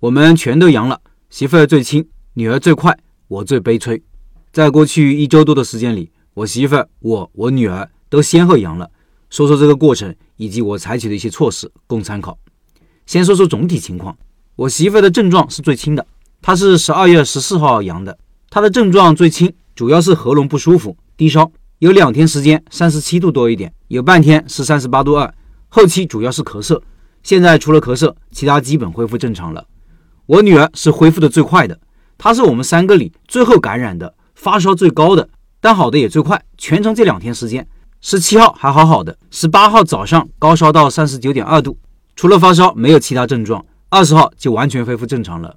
我们全都阳了，媳妇儿最轻，女儿最快，我最悲催。在过去一周多的时间里，我媳妇儿、我、我女儿都先后阳了。说说这个过程以及我采取的一些措施，供参考。先说说总体情况，我媳妇儿的症状是最轻的，她是十二月十四号阳的，她的症状最轻，主要是喉咙不舒服、低烧，有两天时间三十七度多一点，有半天是三十八度二，后期主要是咳嗽，现在除了咳嗽，其他基本恢复正常了。我女儿是恢复的最快的，她是我们三个里最后感染的。发烧最高的，但好的也最快。全程这两天时间，十七号还好好的，十八号早上高烧到三十九点二度，除了发烧没有其他症状。二十号就完全恢复正常了。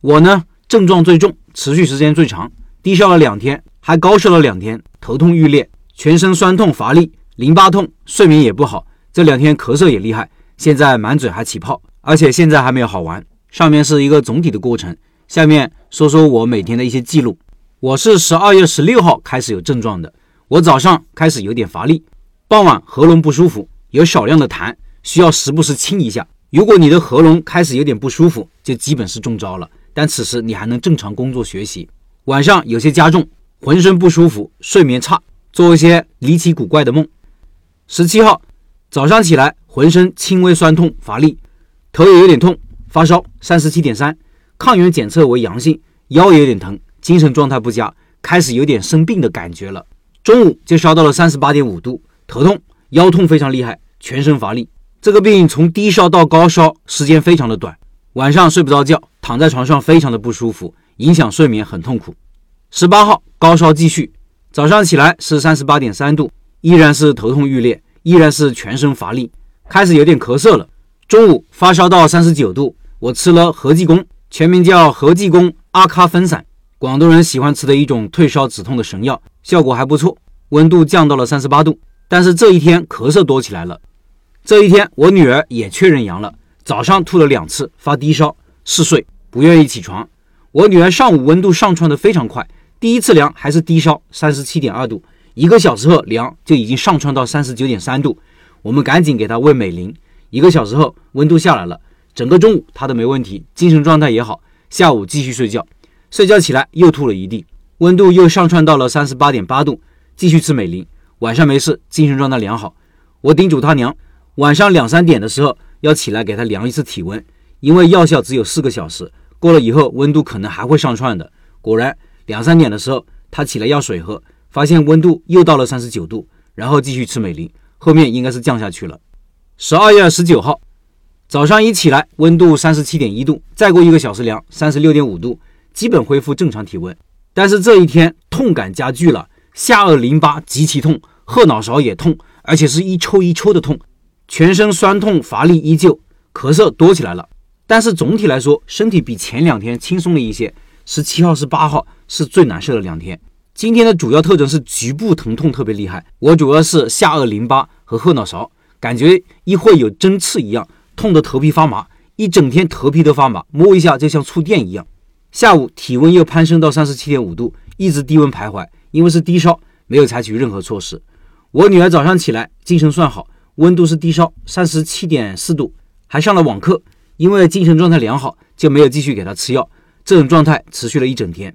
我呢，症状最重，持续时间最长，低烧了两天，还高烧了两天，头痛欲裂，全身酸痛乏力，淋巴痛，睡眠也不好。这两天咳嗽也厉害，现在满嘴还起泡，而且现在还没有好完。上面是一个总体的过程，下面说说我每天的一些记录。我是十二月十六号开始有症状的，我早上开始有点乏力，傍晚喉咙不舒服，有少量的痰，需要时不时清一下。如果你的喉咙开始有点不舒服，就基本是中招了。但此时你还能正常工作学习。晚上有些加重，浑身不舒服，睡眠差，做一些离奇古怪的梦。十七号早上起来，浑身轻微酸痛乏力，头也有点痛，发烧三十七点三，抗原检测为阳性，腰也有点疼。精神状态不佳，开始有点生病的感觉了。中午就烧到了三十八点五度，头痛、腰痛非常厉害，全身乏力。这个病从低烧到高烧时间非常的短，晚上睡不着觉，躺在床上非常的不舒服，影响睡眠，很痛苦。十八号高烧继续，早上起来是三十八点三度，依然是头痛欲裂，依然是全身乏力，开始有点咳嗽了。中午发烧到三十九度，我吃了合济公，全名叫合济公阿卡芬散。广东人喜欢吃的一种退烧止痛的神药，效果还不错，温度降到了三十八度。但是这一天咳嗽多起来了。这一天我女儿也确认阳了，早上吐了两次，发低烧，嗜睡，不愿意起床。我女儿上午温度上窜的非常快，第一次量还是低烧三十七点二度，一个小时后量就已经上窜到三十九点三度。我们赶紧给她喂美林，一个小时后温度下来了，整个中午他都没问题，精神状态也好，下午继续睡觉。睡觉起来又吐了一地，温度又上窜到了三十八点八度，继续吃美林。晚上没事，精神状态良好。我叮嘱他娘，晚上两三点的时候要起来给他量一次体温，因为药效只有四个小时，过了以后温度可能还会上窜的。果然，两三点的时候他起来要水喝，发现温度又到了三十九度，然后继续吃美林，后面应该是降下去了。十二月十九号早上一起来，温度三十七点一度，再过一个小时量三十六点五度。基本恢复正常体温，但是这一天痛感加剧了，下颚淋巴极其痛，后脑勺也痛，而且是一抽一抽的痛，全身酸痛乏力依旧，咳嗽多起来了。但是总体来说，身体比前两天轻松了一些。十七号、十八号是最难受的两天。今天的主要特征是局部疼痛特别厉害，我主要是下颚淋巴和后脑勺，感觉一会有针刺一样，痛得头皮发麻，一整天头皮都发麻，摸一下就像触电一样。下午体温又攀升到三十七点五度，一直低温徘徊。因为是低烧，没有采取任何措施。我女儿早上起来精神算好，温度是低烧三十七点四度，还上了网课。因为精神状态良好，就没有继续给她吃药。这种状态持续了一整天。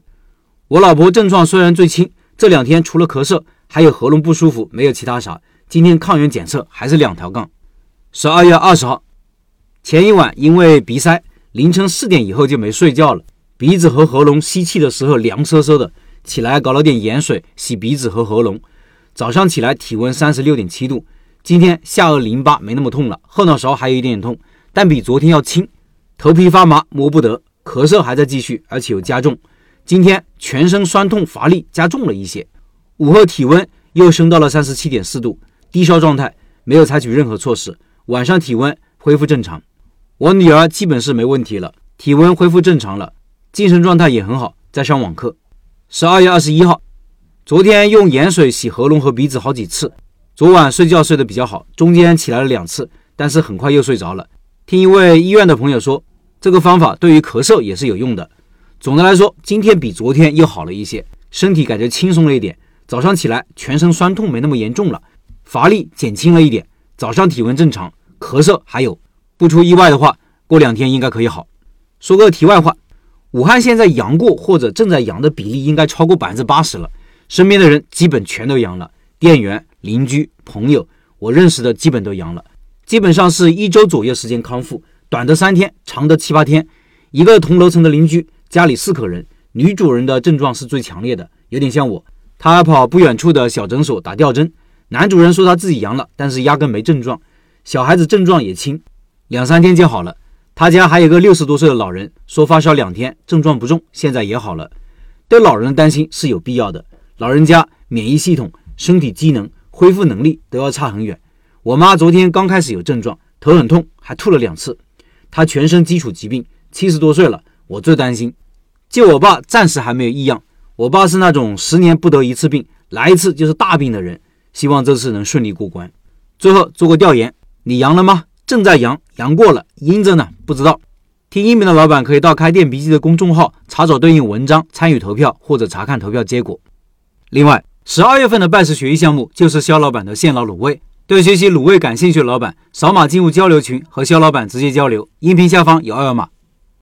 我老婆症状虽然最轻，这两天除了咳嗽，还有喉咙不舒服，没有其他啥。今天抗原检测还是两条杠。十二月二十号，前一晚因为鼻塞，凌晨四点以后就没睡觉了。鼻子和喉咙吸气的时候凉飕飕的，起来搞了点盐水洗鼻子和喉咙。早上起来体温三十六点七度，今天下颚淋巴没那么痛了，后脑勺还有一点点痛，但比昨天要轻。头皮发麻摸不得，咳嗽还在继续，而且有加重。今天全身酸痛乏力加重了一些。午后体温又升到了三十七点四度，低烧状态，没有采取任何措施。晚上体温恢复正常，我女儿基本是没问题了，体温恢复正常了。精神状态也很好，在上网课。十二月二十一号，昨天用盐水洗喉咙和鼻子好几次。昨晚睡觉睡得比较好，中间起来了两次，但是很快又睡着了。听一位医院的朋友说，这个方法对于咳嗽也是有用的。总的来说，今天比昨天又好了一些，身体感觉轻松了一点。早上起来全身酸痛没那么严重了，乏力减轻了一点。早上体温正常，咳嗽还有，不出意外的话，过两天应该可以好。说个题外话，武汉现在阳过或者正在阳的比例应该超过百分之八十了，身边的人基本全都阳了，店员、邻居、朋友，我认识的基本都阳了，基本上是一周左右时间康复，短的三天，长的七八天。一个同楼层的邻居，家里四口人，女主人的症状是最强烈的，有点像我。她跑不远处的小诊所打吊针，男主人说他自己阳了，但是压根没症状，小孩子症状也轻，两三天就好了。他家还有个六十多岁的老人，说发烧两天，症状不重，现在也好了。对老人的担心是有必要的，老人家免疫系统、身体机能、恢复能力都要差很远。我妈昨天刚开始有症状，头很痛，还吐了两次。她全身基础疾病。七十多岁了，我最担心。就我爸暂时还没有异样，我爸是那种十年不得一次病，来一次就是大病的人。希望这次能顺利过关。最后做个调研，你阳了吗？正在阳，阳过了，阴着呢，不知道。听音频的老板可以到开店笔记的公众号查找对应文章，参与投票或者查看投票结果。另外，十二月份的拜师学艺项目就是肖老板的现捞卤味。对学习卤味感兴趣的老板，扫码进入交流群和肖老板直接交流。音频下方有二维码。